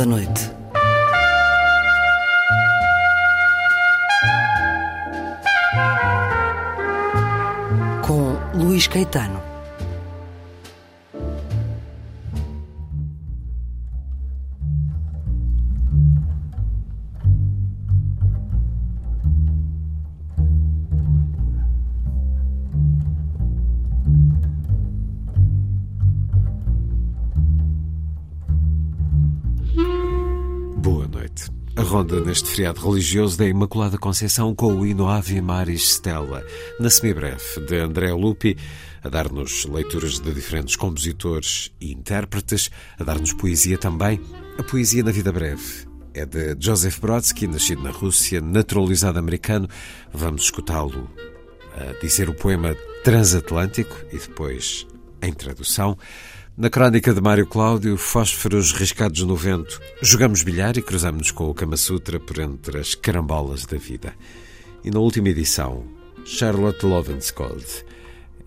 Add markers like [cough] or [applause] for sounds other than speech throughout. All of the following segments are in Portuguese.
Da Noite. Feriado religioso da Imaculada Conceição com o hino Ave Maris Stella, na semibreve de André Lupi, a dar-nos leituras de diferentes compositores e intérpretes, a dar-nos poesia também. A poesia na vida breve é de Joseph Brodsky, nascido na Rússia, naturalizado americano. Vamos escutá-lo a dizer o poema Transatlântico e depois em tradução. Na crónica de Mário Cláudio, fósforos riscados no vento, jogamos bilhar e cruzamos-nos com o Kama Sutra por entre as carambolas da vida. E na última edição, Charlotte Lovenskold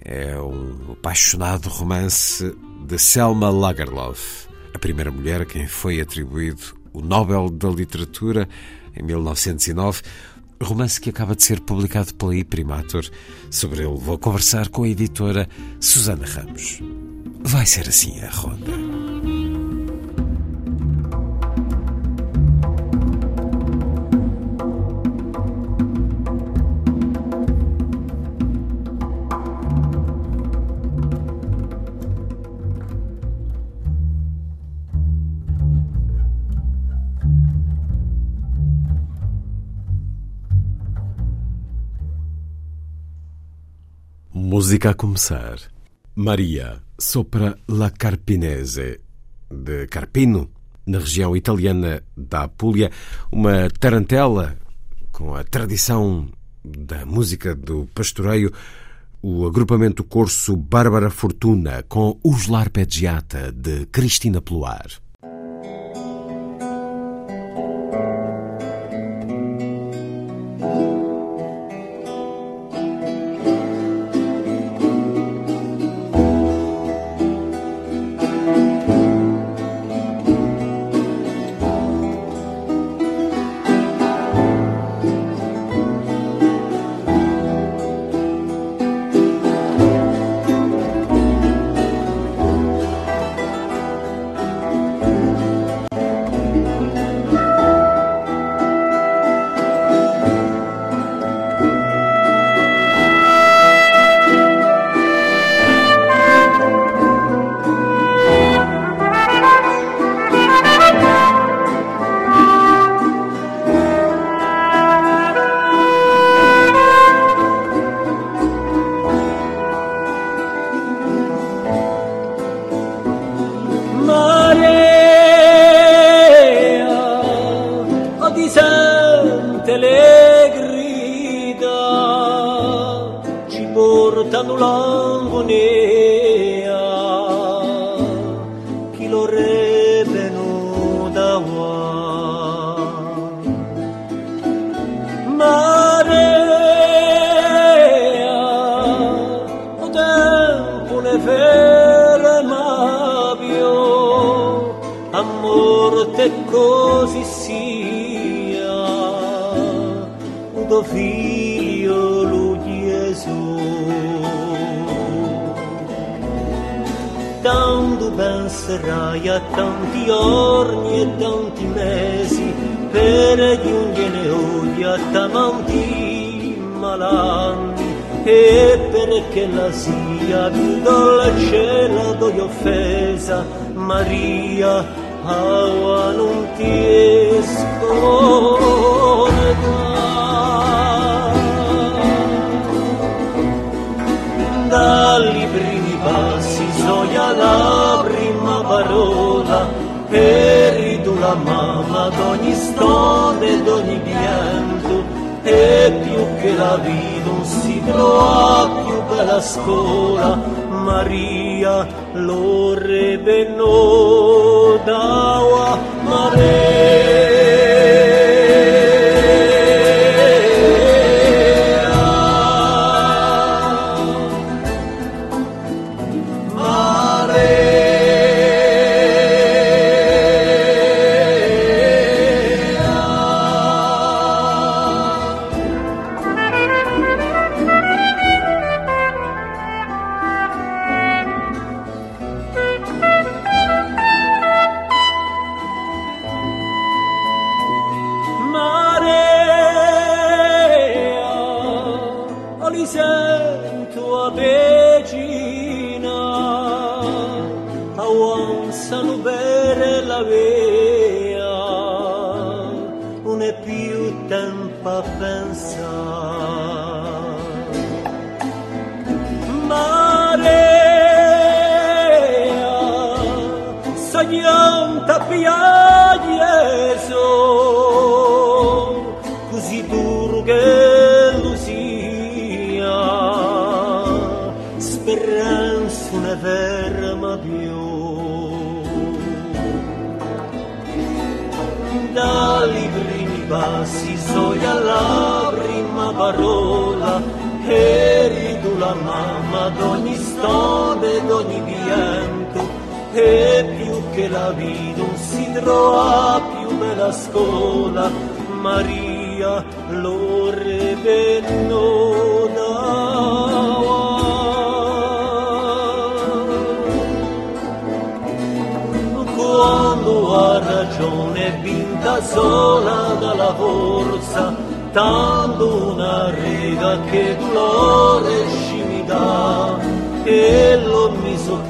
é um apaixonado romance de Selma Lagerlof, a primeira mulher a quem foi atribuído o Nobel da Literatura em 1909, romance que acaba de ser publicado pela Imprimatur. Sobre ele vou conversar com a editora Susana Ramos. Vai ser assim a ronda. Música a começar. Maria sopra la Carpinese, de Carpino, na região italiana da Apulia, uma tarantela com a tradição da música do pastoreio, o agrupamento corso Bárbara Fortuna com Os Larpeggiata, de Cristina Pluar.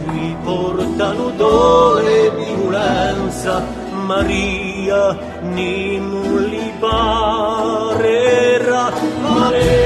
mi portano dolore e ulanza, Maria, nimulibare, Maria.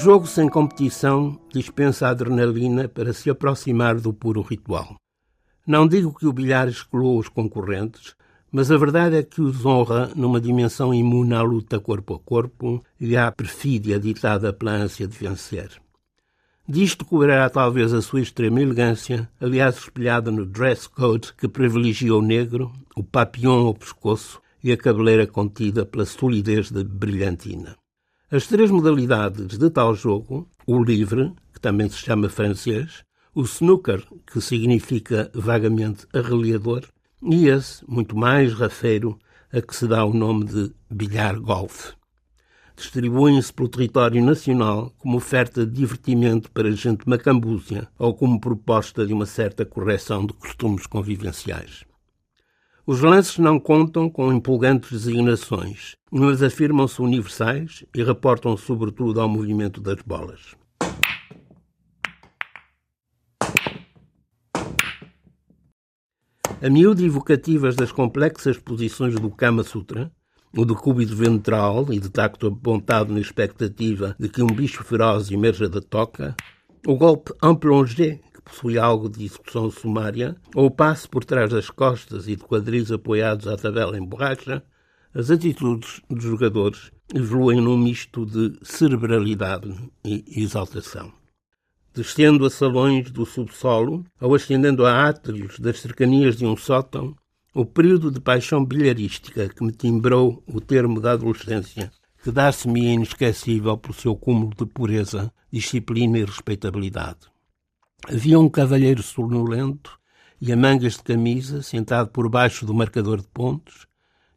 Jogo sem competição dispensa a adrenalina para se aproximar do puro ritual. Não digo que o bilhar exclua os concorrentes, mas a verdade é que os honra numa dimensão imune à luta corpo a corpo e à perfídia ditada pela ânsia de vencer. Disto cobrará talvez a sua extrema elegância, aliás espelhada no dress code que privilegia o negro, o papillon ao pescoço e a cabeleira contida pela solidez da brilhantina. As três modalidades de tal jogo, o livre, que também se chama francês, o snooker, que significa vagamente arreliador, e esse, muito mais rafeiro, a que se dá o nome de bilhar golfe distribuem-se pelo território nacional como oferta de divertimento para gente macambúzia ou como proposta de uma certa correção de costumes convivenciais. Os lances não contam com empolgantes designações, mas afirmam-se universais e reportam sobretudo ao movimento das bolas. A miúde evocativas das complexas posições do Kama Sutra, o decúbito ventral e de tacto apontado na expectativa de que um bicho feroz emerja da toca, o golpe en que possui algo de execução sumária, ou passe por trás das costas e de quadris apoiados à tabela em borracha, as atitudes dos jogadores evoluem num misto de cerebralidade e exaltação. Descendo a salões do subsolo ou ascendendo a átrios das cercanias de um sótão, o período de paixão bilharística que me timbrou o termo da adolescência, que dá-se-me inesquecível pelo seu cúmulo de pureza, disciplina e respeitabilidade. Havia um cavalheiro sonolento e a mangas de camisa, sentado por baixo do marcador de pontos,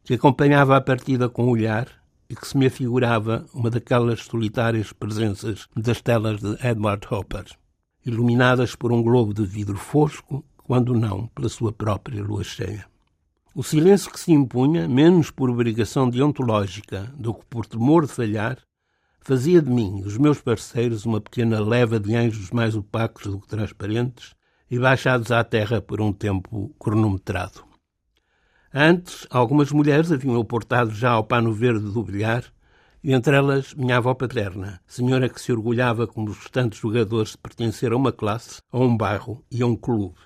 que acompanhava a partida com o olhar e que se me afigurava uma daquelas solitárias presenças das telas de Edward Hopper, iluminadas por um globo de vidro fosco, quando não pela sua própria lua cheia. O silêncio que se impunha, menos por obrigação deontológica do que por temor de falhar, fazia de mim e os meus parceiros uma pequena leva de anjos mais opacos do que transparentes e baixados à terra por um tempo cronometrado. Antes, algumas mulheres haviam aportado já ao pano verde do bilhar e entre elas minha avó paterna, senhora que se orgulhava como os restantes jogadores de pertencer a uma classe, a um bairro e a um clube.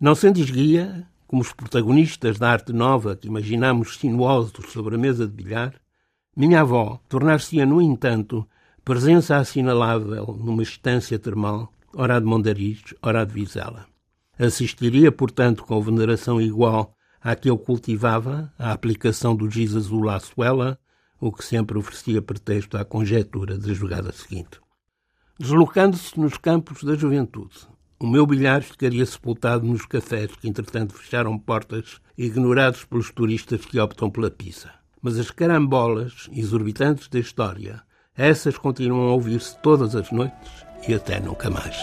Não sendo esguia, como os protagonistas da arte nova que imaginamos sinuosos sobre a mesa de bilhar, minha avó tornar-se-ia, no entanto, presença assinalável numa estância termal, ora de Mondariz, ora de Vizela. Assistiria, portanto, com veneração igual à que eu cultivava, a aplicação do giz azul à suela, o que sempre oferecia pretexto à conjetura da jogada seguinte. Deslocando-se nos campos da juventude, o meu bilhar ficaria sepultado nos cafés que, entretanto, fecharam portas, ignorados pelos turistas que optam pela pizza. Mas as carambolas exorbitantes da história, essas continuam a ouvir-se todas as noites e até nunca mais.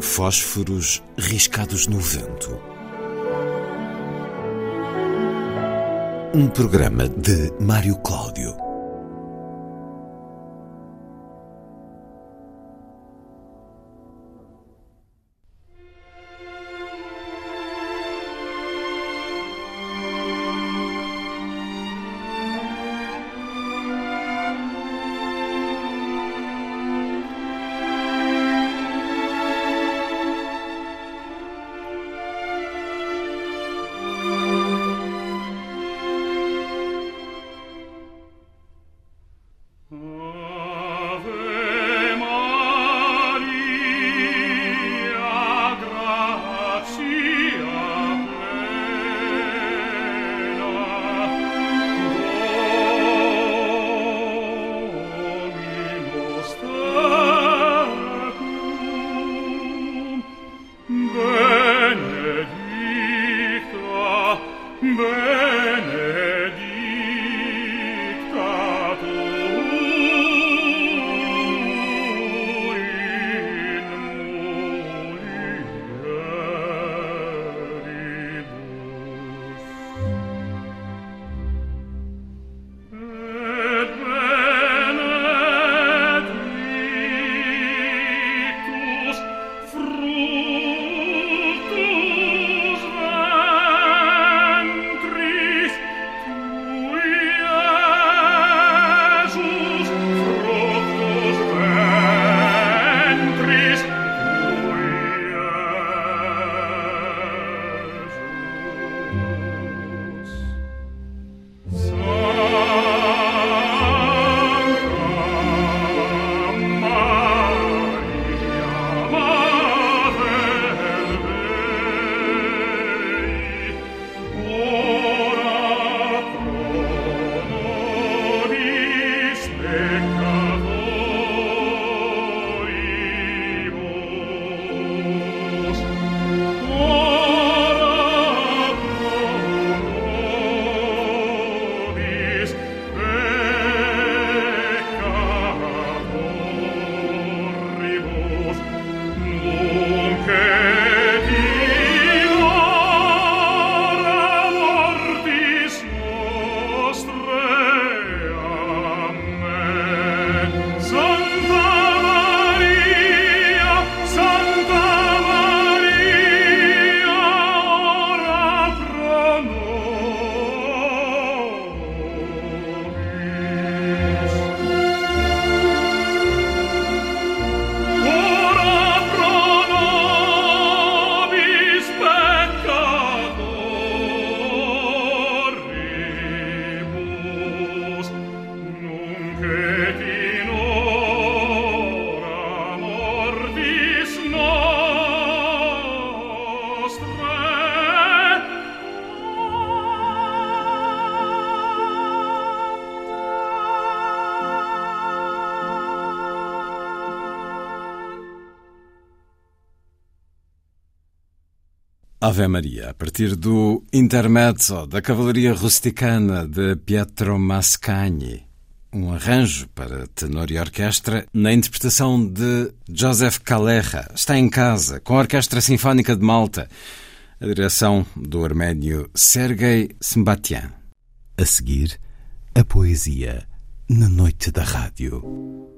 Fósforos riscados no vento. Um programa de Mário Cláudio. Ave Maria, a partir do Intermezzo da Cavalaria Rusticana de Pietro Mascagni, um arranjo para tenor e orquestra na interpretação de Joseph Calleja. Está em casa, com a Orquestra Sinfónica de Malta, a direção do arménio Sergei Sembatian. A seguir, a poesia na noite da rádio.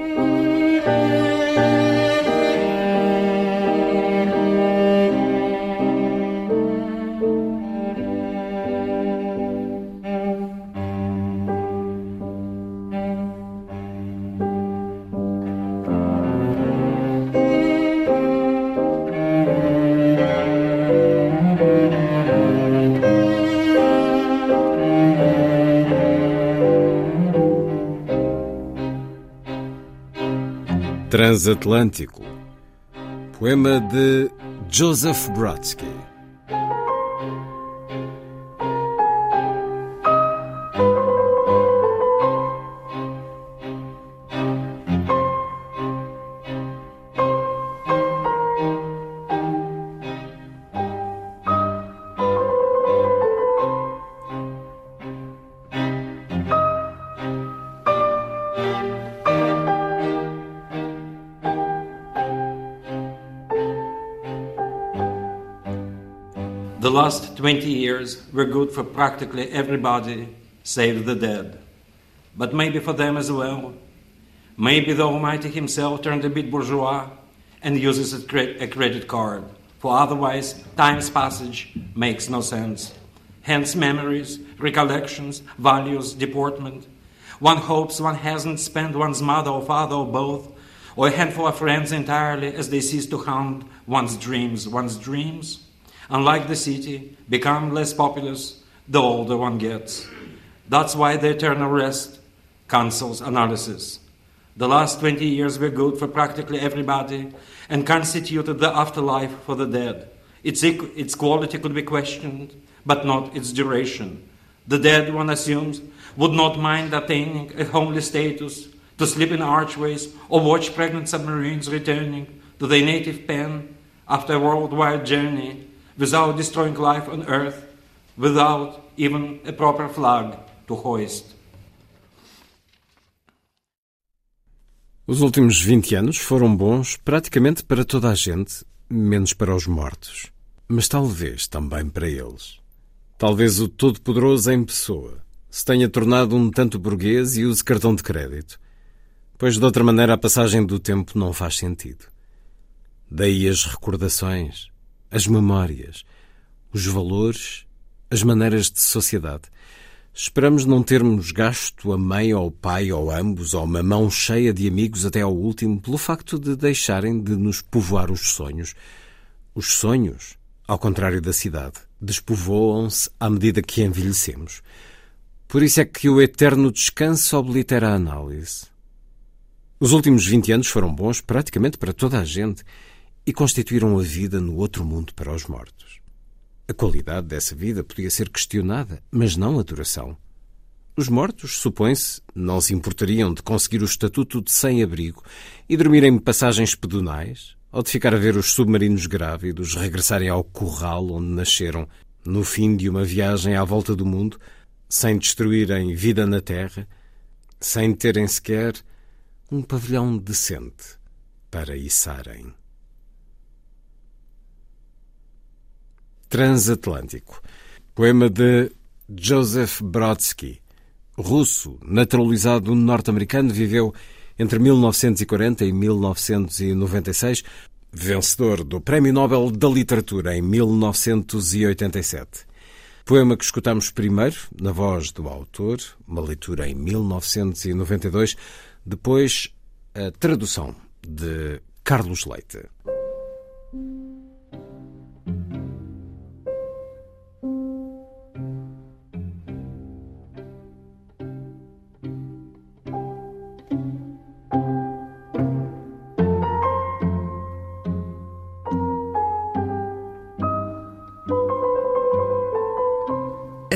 Transatlântico. Poema de Joseph Brodsky. The last 20 years were good for practically everybody save the dead. But maybe for them as well. Maybe the Almighty Himself turned a bit bourgeois and uses a, a credit card, for otherwise time's passage makes no sense. Hence, memories, recollections, values, deportment. One hopes one hasn't spent one's mother or father or both, or a handful of friends entirely as they cease to haunt one's dreams. One's dreams unlike the city, become less populous the older one gets. That's why the eternal rest cancels analysis. The last 20 years were good for practically everybody and constituted the afterlife for the dead. Its, its quality could be questioned, but not its duration. The dead, one assumes, would not mind attaining a homely status, to sleep in archways, or watch pregnant submarines returning to their native pen after a worldwide journey without destroying life on earth, without even a proper flag to hoist. Os últimos 20 anos foram bons praticamente para toda a gente, menos para os mortos. Mas talvez também para eles. Talvez o Todo-Poderoso em pessoa se tenha tornado um tanto burguês e use cartão de crédito, pois de outra maneira a passagem do tempo não faz sentido. Daí as recordações, as memórias, os valores, as maneiras de sociedade. Esperamos não termos gasto a mãe ou o pai ou ambos ou uma mão cheia de amigos até ao último pelo facto de deixarem de nos povoar os sonhos. Os sonhos, ao contrário da cidade, despovoam-se à medida que envelhecemos. Por isso é que o eterno descanso oblitera a análise. Os últimos 20 anos foram bons praticamente para toda a gente e constituíram a vida no outro mundo para os mortos. A qualidade dessa vida podia ser questionada, mas não a duração. Os mortos, supõe-se, não se importariam de conseguir o estatuto de sem-abrigo e dormir em passagens pedonais, ou de ficar a ver os submarinos grávidos regressarem ao corral onde nasceram, no fim de uma viagem à volta do mundo, sem destruírem vida na terra, sem terem sequer um pavilhão decente para içarem. Transatlântico. Poema de Joseph Brodsky. Russo, naturalizado norte-americano, viveu entre 1940 e 1996, vencedor do Prémio Nobel da Literatura em 1987. Poema que escutamos primeiro, na voz do autor, uma leitura em 1992, depois a tradução de Carlos Leite.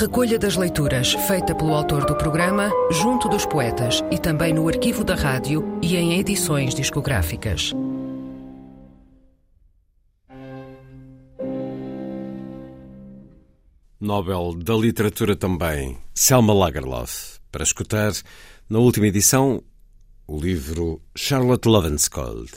Recolha das leituras feita pelo autor do programa junto dos poetas e também no arquivo da rádio e em edições discográficas. Nobel da Literatura também, Selma Lagerlof, para escutar na última edição o livro Charlotte Lovenskold.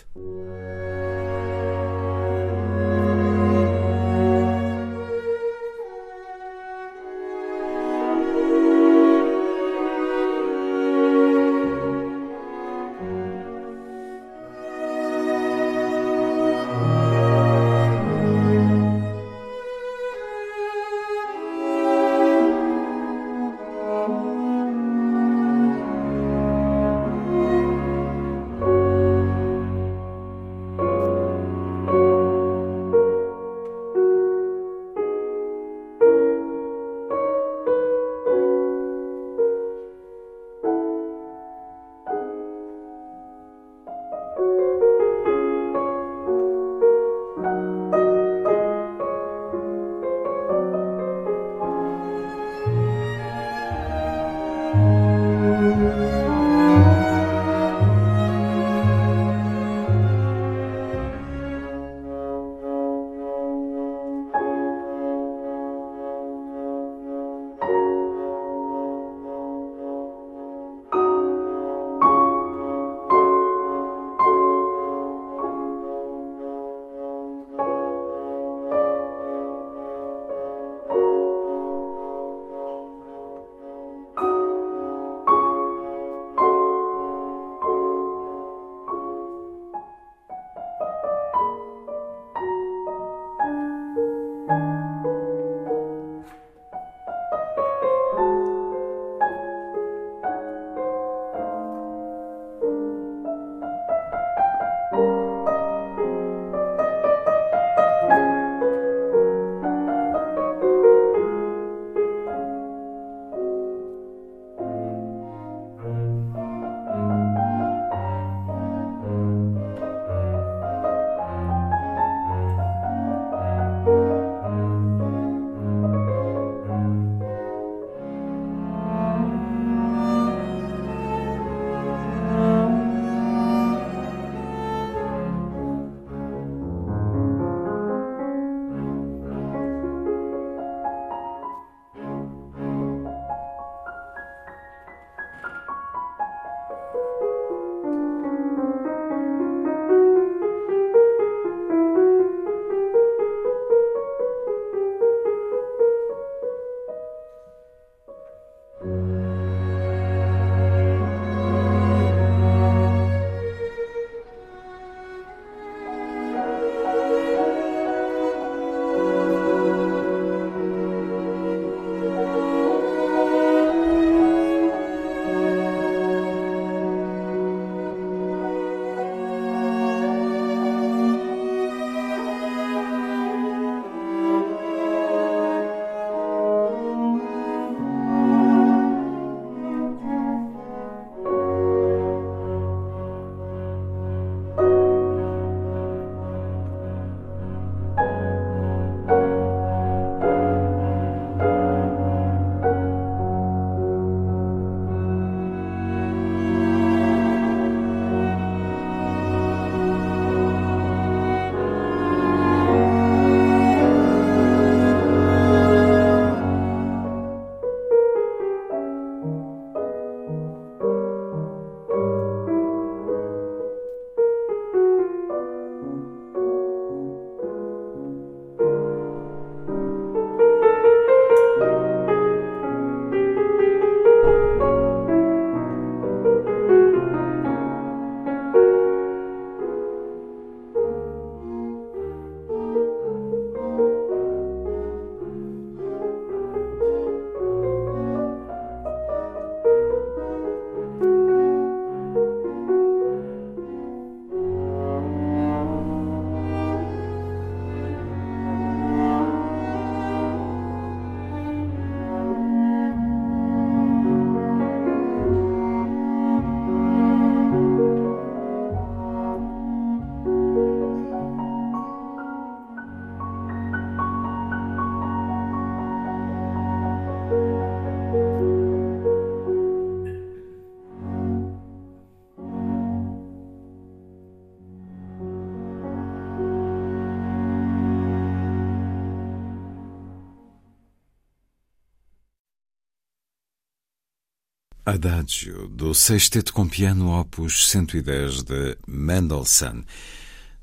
Adagio, do Sexteto com Piano Opus 110 de Mendelssohn,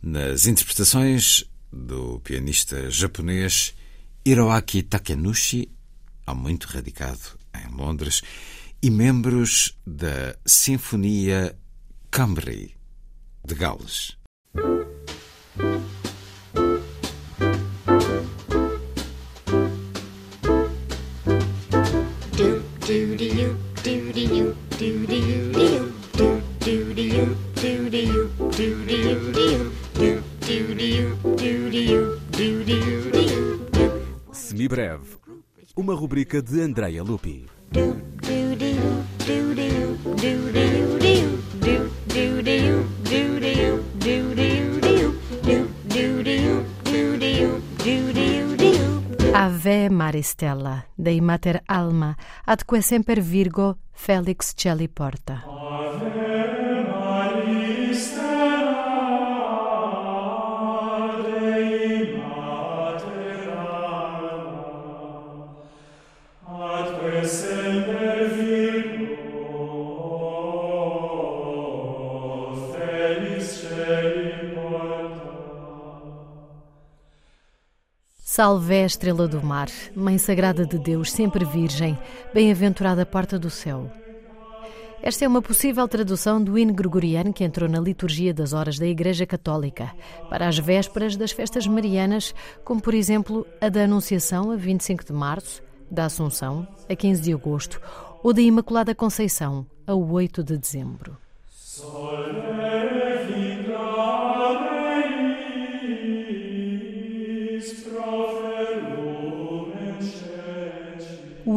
nas interpretações do pianista japonês Hiroaki Takenushi, há muito radicado em Londres, e membros da Sinfonia Cambrai de Gales. Rubrica de Andrea Lupi. Ave Maristella, dei Mater Alma, adque semper Virgo Felix Celli Porta. Salve estrela do mar, Mãe Sagrada de Deus, sempre Virgem, bem-aventurada porta do céu. Esta é uma possível tradução do hino gregoriano que entrou na liturgia das horas da Igreja Católica, para as vésperas das festas marianas, como por exemplo a da Anunciação, a 25 de março, da Assunção, a 15 de agosto, ou da Imaculada Conceição, a 8 de dezembro.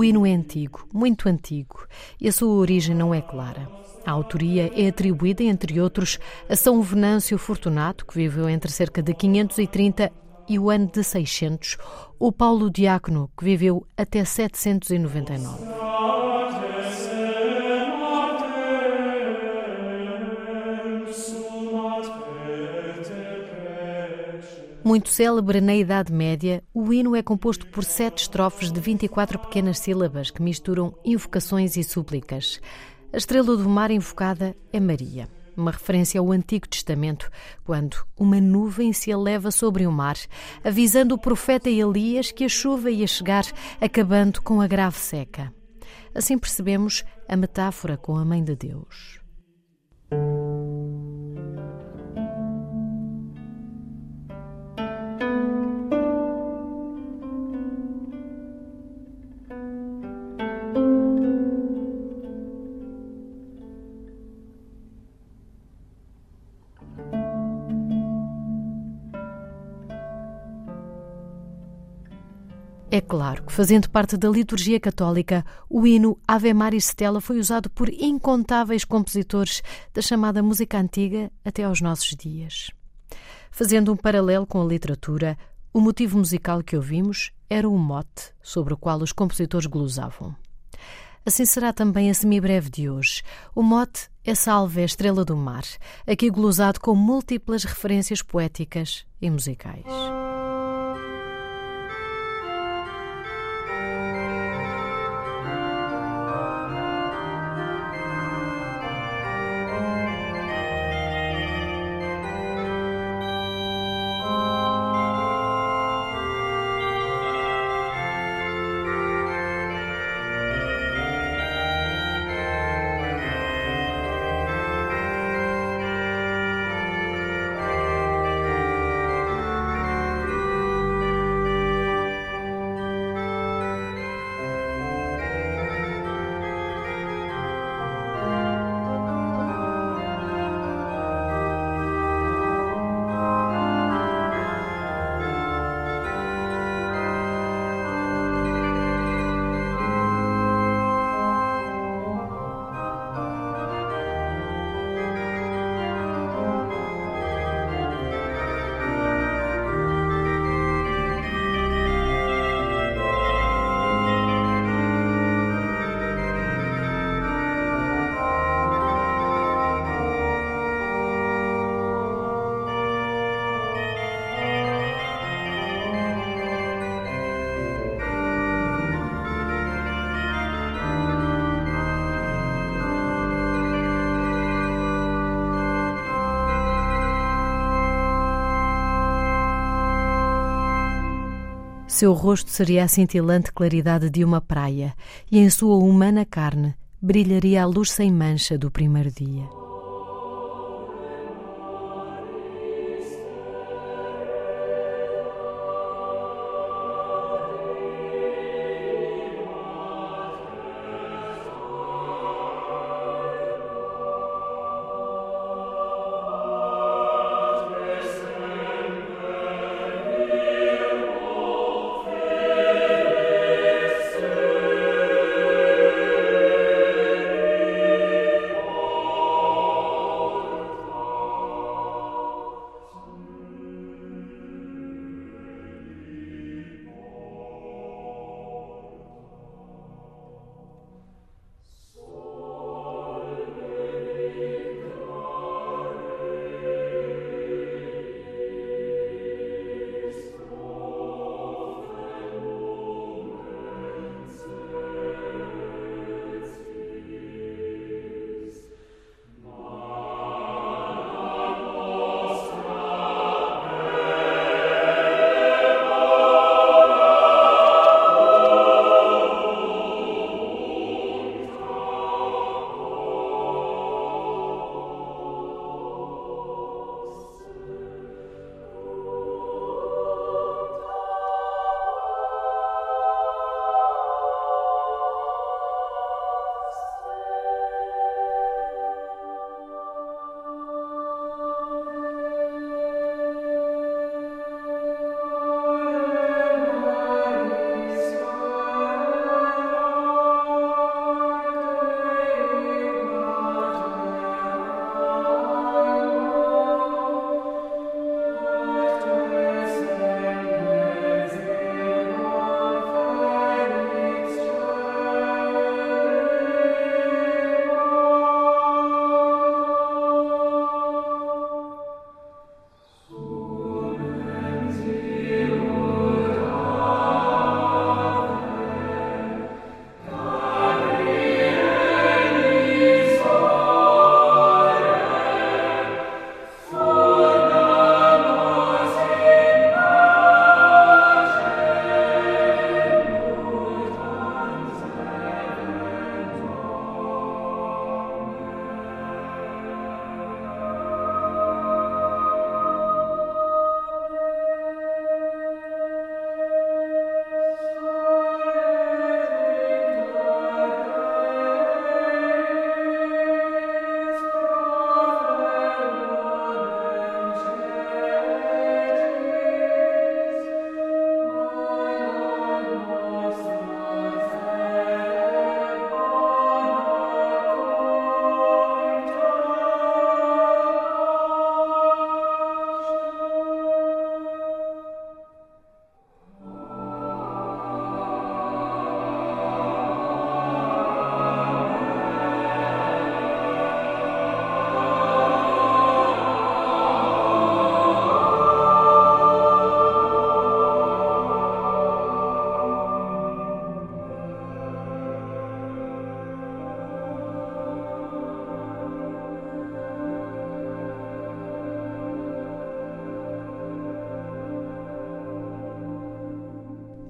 O hino é antigo, muito antigo, e a sua origem não é clara. A autoria é atribuída, entre outros, a São Venâncio Fortunato, que viveu entre cerca de 530 e o ano de 600, ou Paulo Diácono, que viveu até 799. Muito célebre na Idade Média, o hino é composto por sete estrofes de 24 pequenas sílabas que misturam invocações e súplicas. A estrela do mar invocada é Maria, uma referência ao Antigo Testamento, quando uma nuvem se eleva sobre o mar, avisando o profeta Elias que a chuva ia chegar, acabando com a grave seca. Assim percebemos a metáfora com a Mãe de Deus. É claro que, fazendo parte da liturgia católica, o hino Ave Maris Stella foi usado por incontáveis compositores da chamada música antiga até aos nossos dias. Fazendo um paralelo com a literatura, o motivo musical que ouvimos era o mote sobre o qual os compositores glosavam. Assim será também a semibreve de hoje. O mote é Salve a Estrela do Mar, aqui glosado com múltiplas referências poéticas e musicais. Seu rosto seria a cintilante claridade de uma praia, e em sua humana carne brilharia a luz sem mancha do primeiro dia.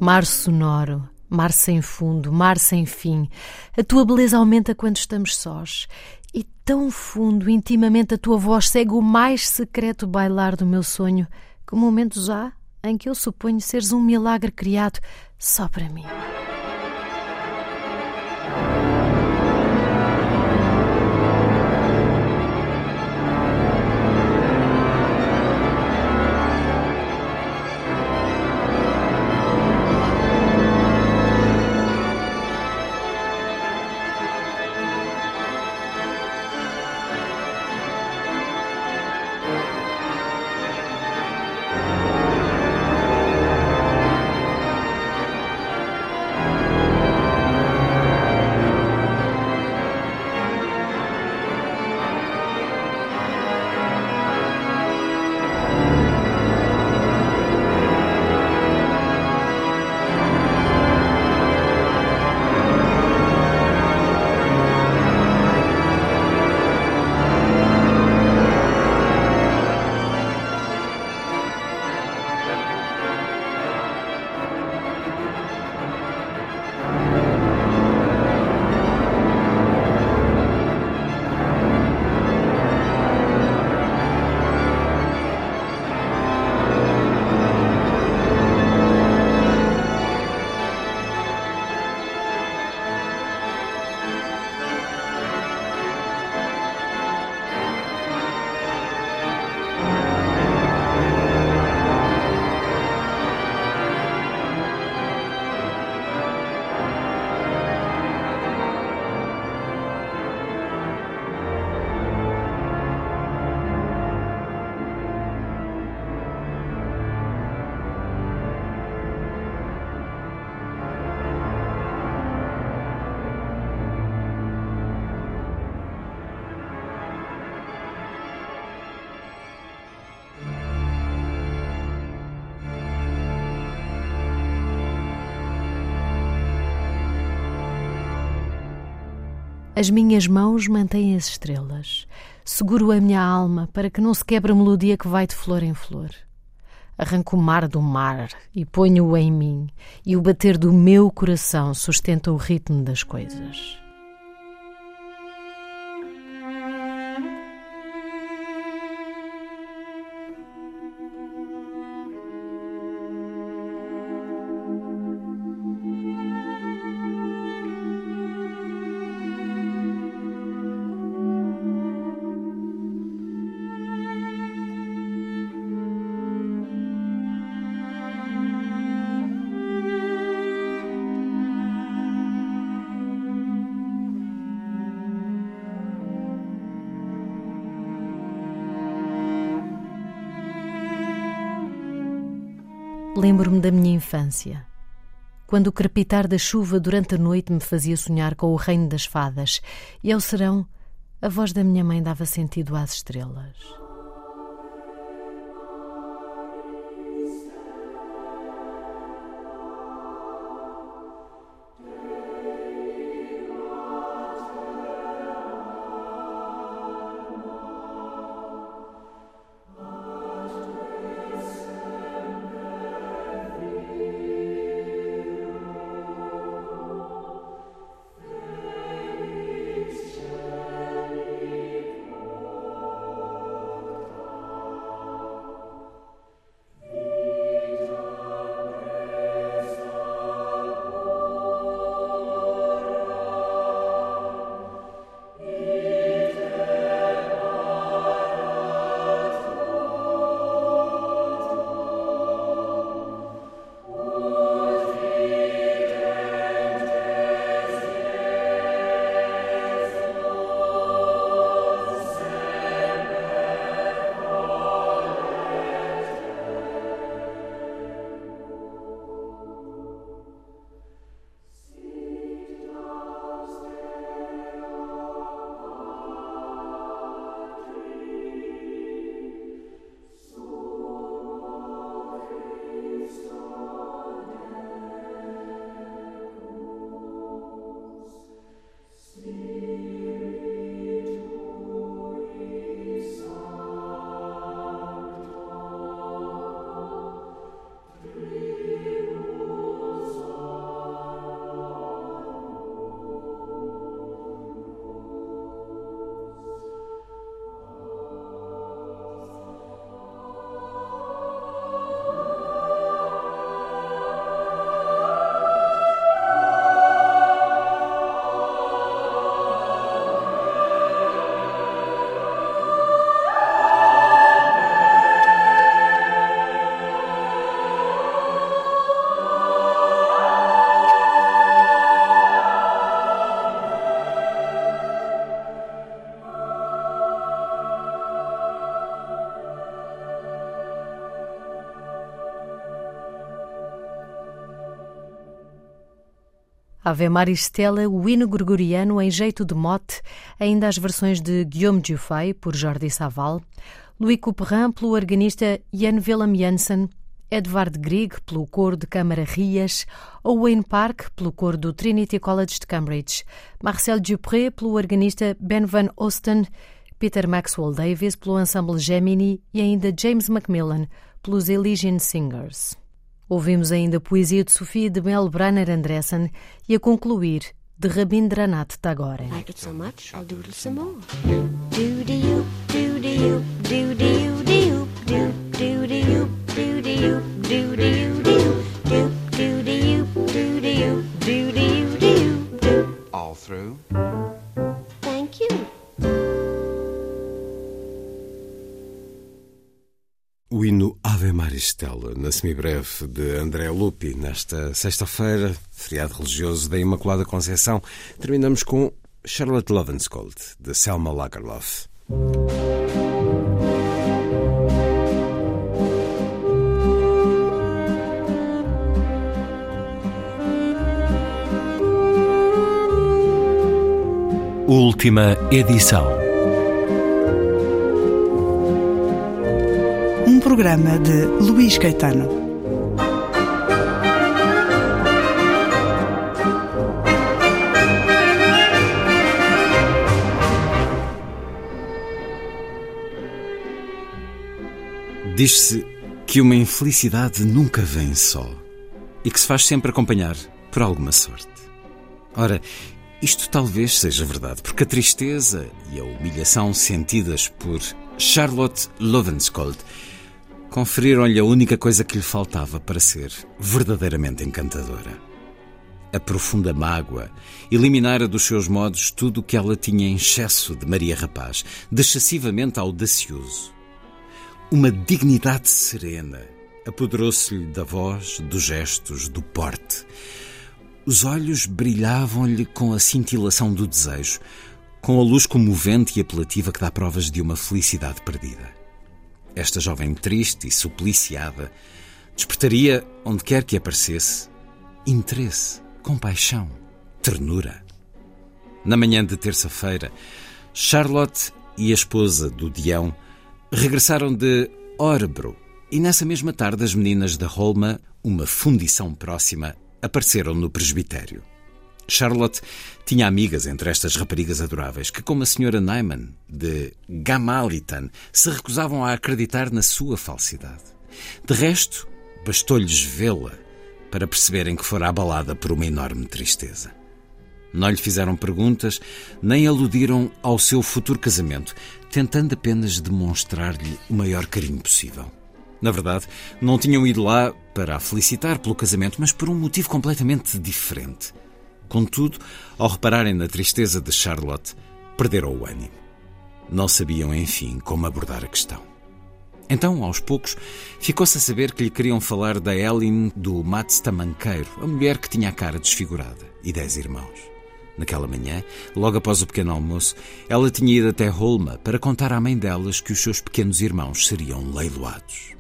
Mar sonoro, mar sem fundo, mar sem fim. A tua beleza aumenta quando estamos sós. E tão fundo, intimamente, a tua voz segue o mais secreto bailar do meu sonho, que momentos há em que eu suponho seres um milagre criado só para mim. As minhas mãos mantêm as estrelas. Seguro a minha alma para que não se quebre a melodia que vai de flor em flor. Arranco o mar do mar e ponho-o em mim, e o bater do meu coração sustenta o ritmo das coisas. Lembro-me da minha infância, quando o crepitar da chuva durante a noite me fazia sonhar com o reino das fadas, e ao serão a voz da minha mãe dava sentido às estrelas. Ave Maris Stella, o hino gregoriano em jeito de mote, ainda as versões de Guillaume Dufay, por Jordi Saval, Louis Couperin, pelo organista Jan Willem Janssen, Edvard Grieg, pelo coro de Câmara Rias, Owen Park, pelo coro do Trinity College de Cambridge, Marcel Dupré, pelo organista Ben Van Osten, Peter Maxwell Davis, pelo ensemble Gemini e ainda James Macmillan, pelos Elysian Singers. Ouvimos ainda a poesia de Sofia de Mel Branner Andressen e a concluir de Rabindranath Tagore. Like it so much, I'll doodle some more. Do-de-you, do-de-you, do-de-you, do-de-you, O hino Ave Maristela, na semibreve de André Lupi, nesta sexta-feira, feriado religioso da Imaculada Conceição, terminamos com Charlotte Lovenskold, de Selma Lagerlof. Última edição. programa de Luís Caetano. Diz-se que uma infelicidade nunca vem só e que se faz sempre acompanhar por alguma sorte. Ora, isto talvez seja verdade, porque a tristeza e a humilhação sentidas por Charlotte Lovenskold conferiram-lhe a única coisa que lhe faltava para ser verdadeiramente encantadora. A profunda mágoa eliminara dos seus modos tudo o que ela tinha em excesso de Maria Rapaz, de excessivamente audacioso. Uma dignidade serena apoderou-se-lhe da voz, dos gestos, do porte. Os olhos brilhavam-lhe com a cintilação do desejo, com a luz comovente e apelativa que dá provas de uma felicidade perdida. Esta jovem triste e supliciada despertaria, onde quer que aparecesse, interesse, compaixão, ternura. Na manhã de terça-feira, Charlotte e a esposa do Dião regressaram de Orebro e nessa mesma tarde as meninas da Holma, uma fundição próxima, apareceram no presbitério. Charlotte tinha amigas entre estas raparigas adoráveis que, como a senhora Nyman, de Gamalitan, se recusavam a acreditar na sua falsidade. De resto, bastou-lhes vê-la para perceberem que fora abalada por uma enorme tristeza. Não lhe fizeram perguntas, nem aludiram ao seu futuro casamento, tentando apenas demonstrar-lhe o maior carinho possível. Na verdade, não tinham ido lá para a felicitar pelo casamento, mas por um motivo completamente diferente. Contudo, ao repararem na tristeza de Charlotte, perderam o ânimo. Não sabiam, enfim, como abordar a questão. Então, aos poucos, ficou-se a saber que lhe queriam falar da Ellen do Mats Tamanqueiro, a mulher que tinha a cara desfigurada, e dez irmãos. Naquela manhã, logo após o pequeno almoço, ela tinha ido até Holma para contar à mãe delas que os seus pequenos irmãos seriam leiloados.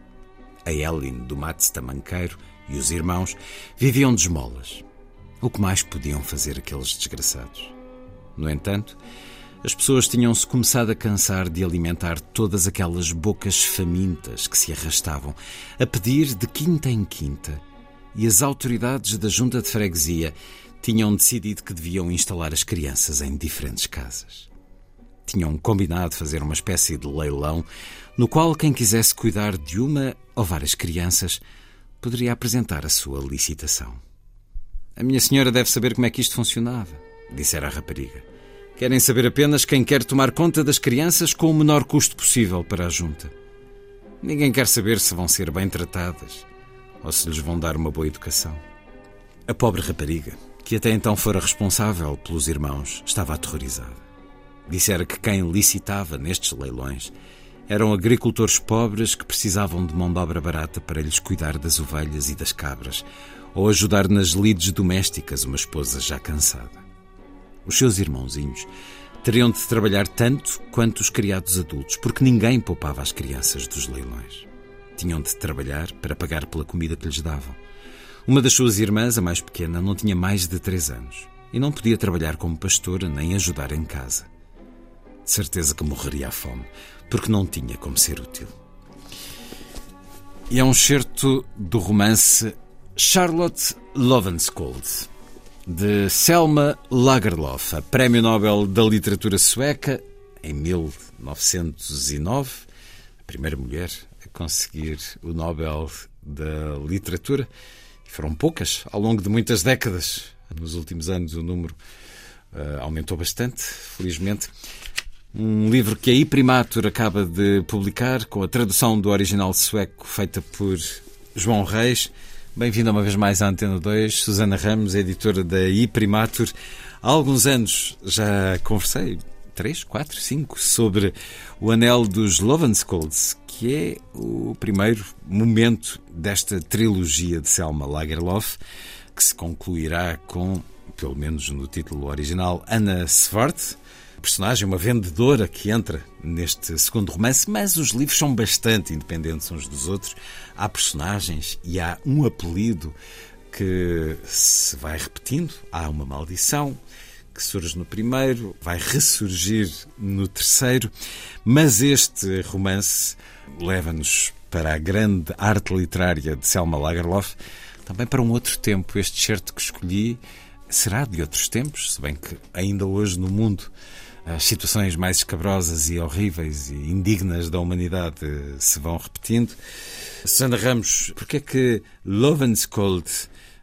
A Ellen do Mats Tamanqueiro e os irmãos viviam de esmolas. O que mais podiam fazer aqueles desgraçados? No entanto, as pessoas tinham-se começado a cansar de alimentar todas aquelas bocas famintas que se arrastavam, a pedir de quinta em quinta, e as autoridades da junta de freguesia tinham decidido que deviam instalar as crianças em diferentes casas. Tinham combinado fazer uma espécie de leilão no qual quem quisesse cuidar de uma ou várias crianças poderia apresentar a sua licitação. A minha senhora deve saber como é que isto funcionava, dissera a rapariga. Querem saber apenas quem quer tomar conta das crianças com o menor custo possível para a junta. Ninguém quer saber se vão ser bem tratadas ou se lhes vão dar uma boa educação. A pobre rapariga, que até então fora responsável pelos irmãos, estava aterrorizada. Dissera que quem licitava nestes leilões eram agricultores pobres que precisavam de mão de obra barata para lhes cuidar das ovelhas e das cabras, ou ajudar nas lides domésticas uma esposa já cansada. Os seus irmãozinhos teriam de trabalhar tanto quanto os criados adultos, porque ninguém poupava as crianças dos leilões. Tinham de trabalhar para pagar pela comida que lhes davam. Uma das suas irmãs, a mais pequena, não tinha mais de três anos e não podia trabalhar como pastora nem ajudar em casa. De certeza que morreria à fome, porque não tinha como ser útil. E é um certo do romance Charlotte Lovenskold, de Selma Lagerlof, a Prémio Nobel da Literatura Sueca, em 1909, a primeira mulher a conseguir o Nobel da Literatura. E foram poucas ao longo de muitas décadas. Nos últimos anos o número uh, aumentou bastante, felizmente. Um livro que a iPrimatur acaba de publicar, com a tradução do original sueco feita por João Reis. Bem-vinda uma vez mais à Antena 2, Susana Ramos, editora da iPrimatur. Há alguns anos já conversei, três, quatro, cinco, sobre o Anel dos Lovenskolds, que é o primeiro momento desta trilogia de Selma Lagerlof, que se concluirá com, pelo menos no título original, Anna Svart, personagem, uma vendedora que entra neste segundo romance, mas os livros são bastante independentes uns dos outros. Há personagens e há um apelido que se vai repetindo. Há uma maldição que surge no primeiro, vai ressurgir no terceiro, mas este romance leva-nos para a grande arte literária de Selma Lagerlof, também para um outro tempo. Este certo que escolhi será de outros tempos, se bem que ainda hoje no mundo as situações mais escabrosas e horríveis e indignas da humanidade se vão repetindo. Susana Ramos, porquê é que Lovenskold,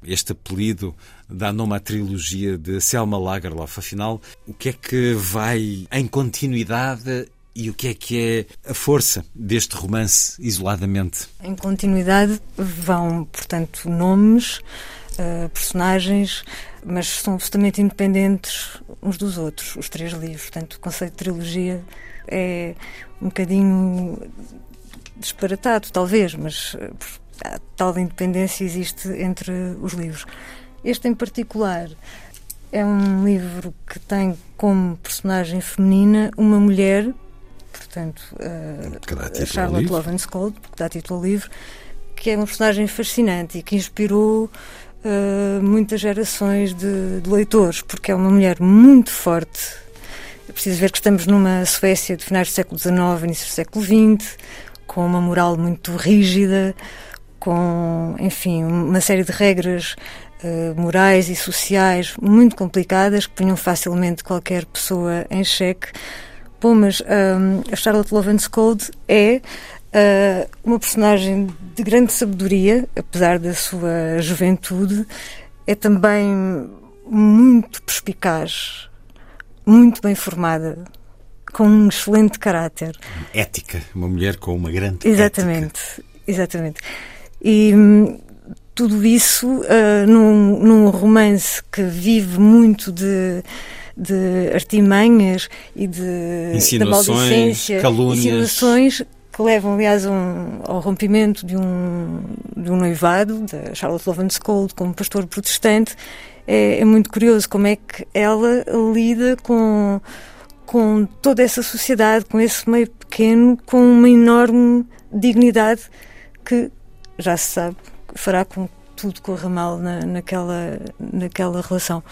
este apelido, dá nome à trilogia de Selma Lagerlof? Afinal, o que é que vai em continuidade e o que é que é a força deste romance isoladamente? Em continuidade vão, portanto, nomes, uh, personagens, mas são absolutamente independentes uns dos outros, os três livros. Portanto, o conceito de trilogia é um bocadinho disparatado, talvez, mas a eh, tal independência existe entre os livros. Este em particular é um livro que tem como personagem feminina uma mulher, portanto, uh, Charlotte Lovenskold, que dá título ao livro, que é uma personagem fascinante e que inspirou uh, muitas gerações de, de, leitores, porque é uma mulher muito forte. É preciso ver que estamos numa Suécia de finais do século XIX, início do século XX, com uma moral muito rígida, com, enfim, uma série de regras uh, morais e sociais muito complicadas que punham facilmente qualquer pessoa em xeque. Bom, mas um, a Charlotte Lovenskold é uh, uma personagem de grande sabedoria, apesar da sua juventude, é também muito perspicaz, muito bem formada, com um excelente caráter. Ética, uma mulher com uma grande Exatamente, ética. exatamente. E hum, tudo isso uh, num, num, romance que vive muito de, de artimanhas e de insinuações, calúnias. Insinuações que levam, aliás, um, ao rompimento de um, de um noivado, da Charlotte Lovenskold, como pastor protestante. É, é muito curioso como é que ela lida com com toda essa sociedade, com esse meio pequeno, com uma enorme dignidade que já se sabe fará com que tudo corra mal na, naquela, naquela relação.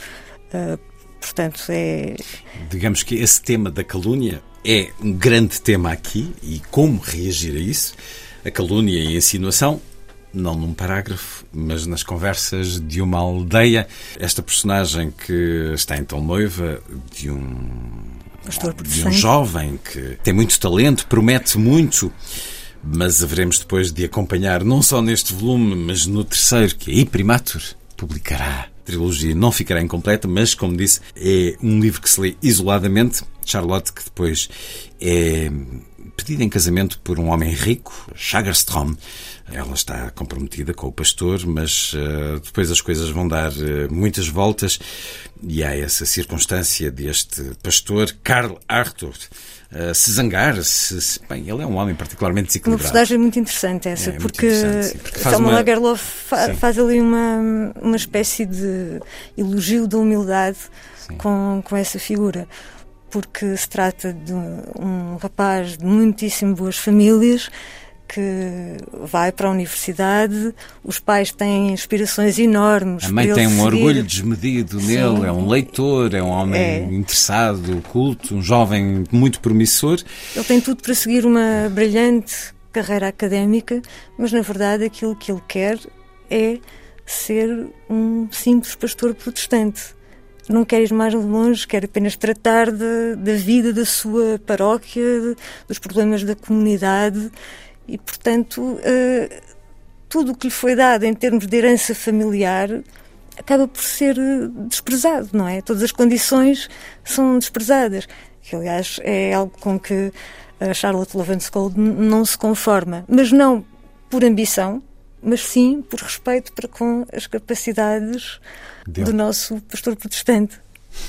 Uh, portanto, é. Digamos que esse tema da calúnia é um grande tema aqui e como reagir a isso. A calúnia e a insinuação não num parágrafo, mas nas conversas de uma aldeia. Esta personagem que está então noiva de um Pastor de um jovem que tem muito talento, promete muito, mas haveremos depois de acompanhar não só neste volume, mas no terceiro, que aí Primatur publicará. A trilogia não ficará incompleta, mas, como disse, é um livro que se lê isoladamente. Charlotte, que depois é pedida em casamento por um homem rico, Chagerstrom. Ela está comprometida com o pastor, mas uh, depois as coisas vão dar uh, muitas voltas e há essa circunstância deste pastor, Karl Arthur, uh, se zangar. Se, se, bem, ele é um homem particularmente desequilibrado. Uma personagem muito interessante essa, é, porque, interessante, porque Selma uma... Lagerlof fa faz ali uma, uma espécie de elogio da humildade com, com essa figura porque se trata de um rapaz de muitíssimo boas famílias que vai para a universidade, os pais têm inspirações enormes. A mãe tem um seguir. orgulho desmedido nele, Sim. é um leitor, é um homem é. interessado, culto, um jovem muito promissor. Ele tem tudo para seguir uma brilhante carreira académica, mas na verdade aquilo que ele quer é ser um simples pastor protestante não quer ir mais longe, quer apenas tratar da vida da sua paróquia, de, dos problemas da comunidade e, portanto, uh, tudo o que lhe foi dado em termos de herança familiar acaba por ser eh, desprezado, não é? Todas as condições são desprezadas, que aliás é algo com que a Charlotte Lovenskold não se conforma, mas não por ambição, mas sim por respeito para com as capacidades Deu. do nosso pastor protestante.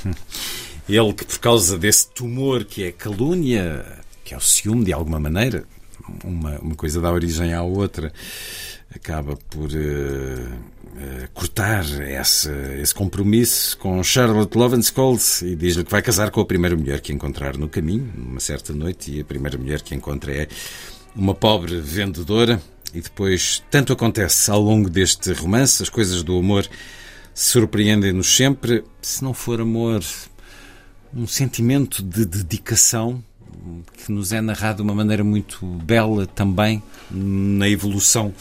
[laughs] Ele que, por causa desse tumor que é calúnia, que é o ciúme de alguma maneira, uma, uma coisa dá origem à outra, acaba por uh, uh, cortar esse, esse compromisso com Charlotte Lovenskold e diz-lhe que vai casar com a primeira mulher que encontrar no caminho, numa certa noite, e a primeira mulher que encontra é uma pobre vendedora e depois, tanto acontece ao longo deste romance, as coisas do amor surpreendem-nos sempre. Se não for amor, um sentimento de dedicação que nos é narrado de uma maneira muito bela também na evolução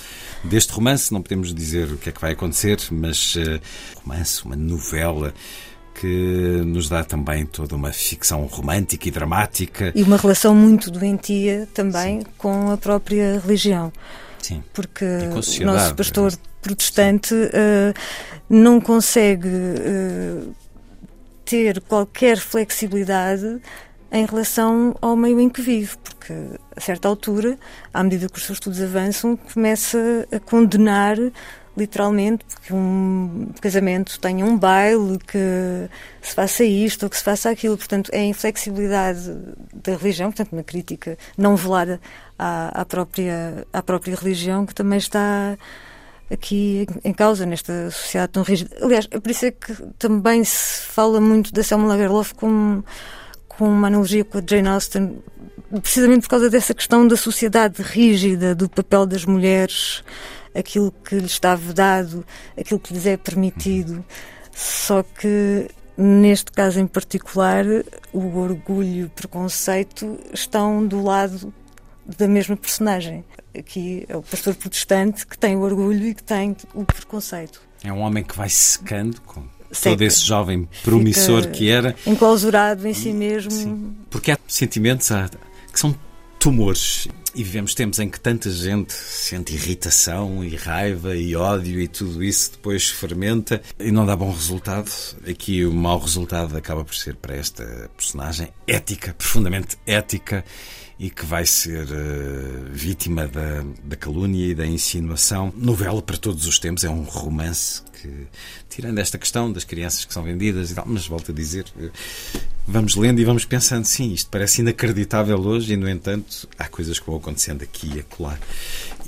deste romance. Não podemos dizer o que é que vai acontecer, mas uh, romance, uma novela que nos dá também toda uma ficção romântica e dramática. E uma relação muito doentia também Sim. com a própria religião. Sim. Porque o nosso pastor protestante uh, não consegue uh, ter qualquer flexibilidade em relação ao meio em que vive, porque a certa altura, à medida que os seus estudos avançam, começa a condenar literalmente que um casamento tenha um baile, que se faça isto ou que se faça aquilo. Portanto, é a inflexibilidade da religião, portanto, uma crítica não velada à, à, própria, à própria religião que também está aqui em causa nesta sociedade tão rígida. Aliás, é por isso é que também se fala muito da Selma Lagerlof como, com uma analogia com a Jane Austen, precisamente por causa dessa questão da sociedade rígida, do papel das mulheres aquilo que lhes está vedado, aquilo que lhes é permitido. Só que neste caso em particular, o orgulho e o preconceito estão do lado da mesma personagem. Aqui é o pastor protestante que tem o orgulho e que tem o preconceito. É um homem que vai secando com Seca. todo esse jovem promissor Fica que era. Enclausurado em si mesmo. Sim. Porque há sentimentos que são tumores. E vivemos tempos em que tanta gente sente irritação e raiva e ódio e tudo isso depois fermenta e não dá bom resultado. Aqui o mau resultado acaba por ser para esta personagem ética, profundamente ética e que vai ser uh, vítima da, da calúnia e da insinuação. Novela para todos os tempos, é um romance que, tirando esta questão das crianças que são vendidas e tal, mas volto a dizer, uh, vamos lendo e vamos pensando, sim, isto parece inacreditável hoje e, no entanto, há coisas que vão acontecendo aqui e acolá.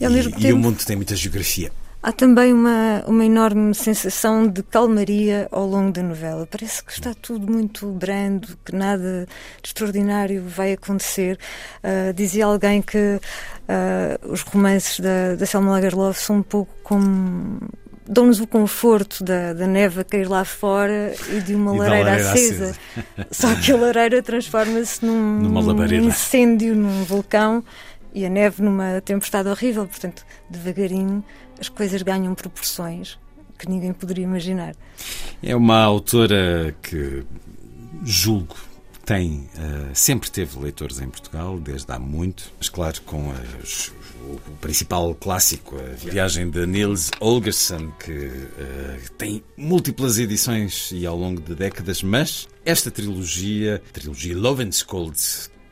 E, e, e o mundo tem muita geografia. Há também uma, uma enorme sensação de calmaria ao longo da novela. Parece que está tudo muito brando, que nada de extraordinário vai acontecer. Uh, dizia alguém que uh, os romances da, da Selma Lagerlof são um pouco como dão-nos o conforto da, da neve a cair lá fora e de uma e lareira, lareira, acesa. acesa. [laughs] Só que a lareira transforma-se num, num incêndio, num vulcão e a neve numa tempestade horrível. Portanto, devagarinho as coisas ganham proporções que ninguém poderia imaginar. É uma autora que julgo tem, uh, sempre teve leitores em Portugal, desde há muito, mas claro, com as, o, principal clássico, a viagem de Niels Holgersson, que uh, tem múltiplas edições e ao longo de décadas, mas esta trilogia, a trilogia Lovenskold,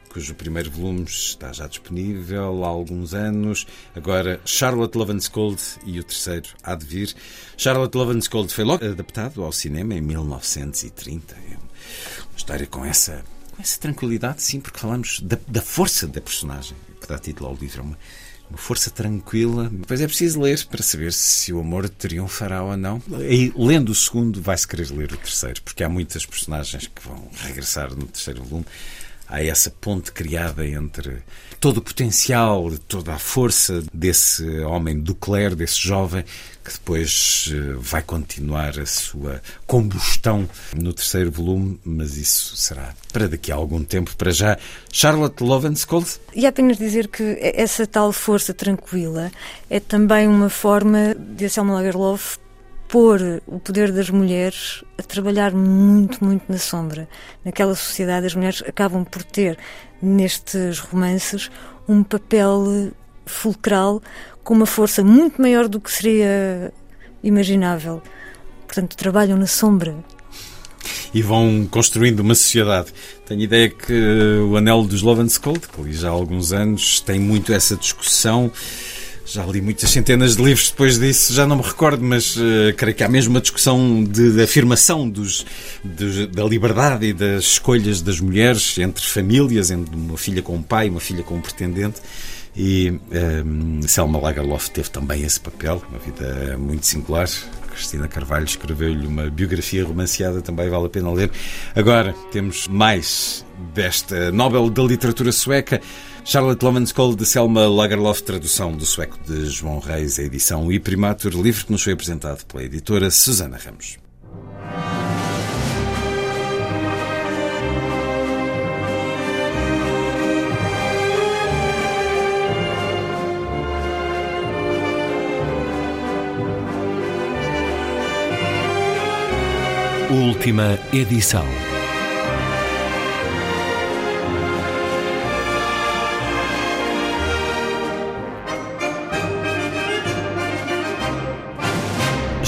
cujo primeiro volume está já disponível há alguns anos. Agora, Charlotte Lovenskold e o terceiro há de vir. Charlotte Lovenskold foi logo adaptado ao cinema em 1930. É uma história com essa, com essa tranquilidade, sim, porque falamos da, da força da personagem que dá título ao livro. Uma, uma força tranquila. Depois é preciso ler para saber se o amor triunfará ou não. E lendo o segundo, vai-se querer ler o terceiro, porque há muitas personagens que vão regressar no terceiro volume há essa ponte criada entre todo o potencial, toda a força desse homem do clero, desse jovem, que depois eh, vai continuar a sua combustão no terceiro volume, mas isso será para daqui a algum tempo. Para já, Charlotte Lovenskold. E apenas dizer que essa tal força tranquila é também uma forma de Selma Lagerlof pôr o poder das mulheres a trabalhar muito, muito na sombra. Naquela sociedade, as mulheres acabam por ter, nestes romances, um papel fulcral com uma força muito maior do que seria imaginável. Portanto, trabalham na sombra. E vão construindo uma sociedade. Tenho ideia que o Anel dos Lovenskold, que li já há alguns anos, tem muito essa discussão já li muitas centenas de livros depois disso, já não me recordo, mas uh, creio que há mesmo uma discussão de, de afirmação dos, de, da liberdade e das escolhas das mulheres entre famílias, entre uma filha com um pai, uma filha com um pretendente. E um, ehm, Selma Lagerlof teve também esse papel, uma vida muito singular. Cristina Carvalho escreveu-lhe uma biografia romanceada, também vale a pena ler. Agora temos mais desta Nobel da Literatura Sueca. Charlotte Lovenskold de Selma Lagerlof, tradução do sueco de João Reis, a edição e primatur, livro que nos foi apresentado pela editora Susana Ramos. Última edição.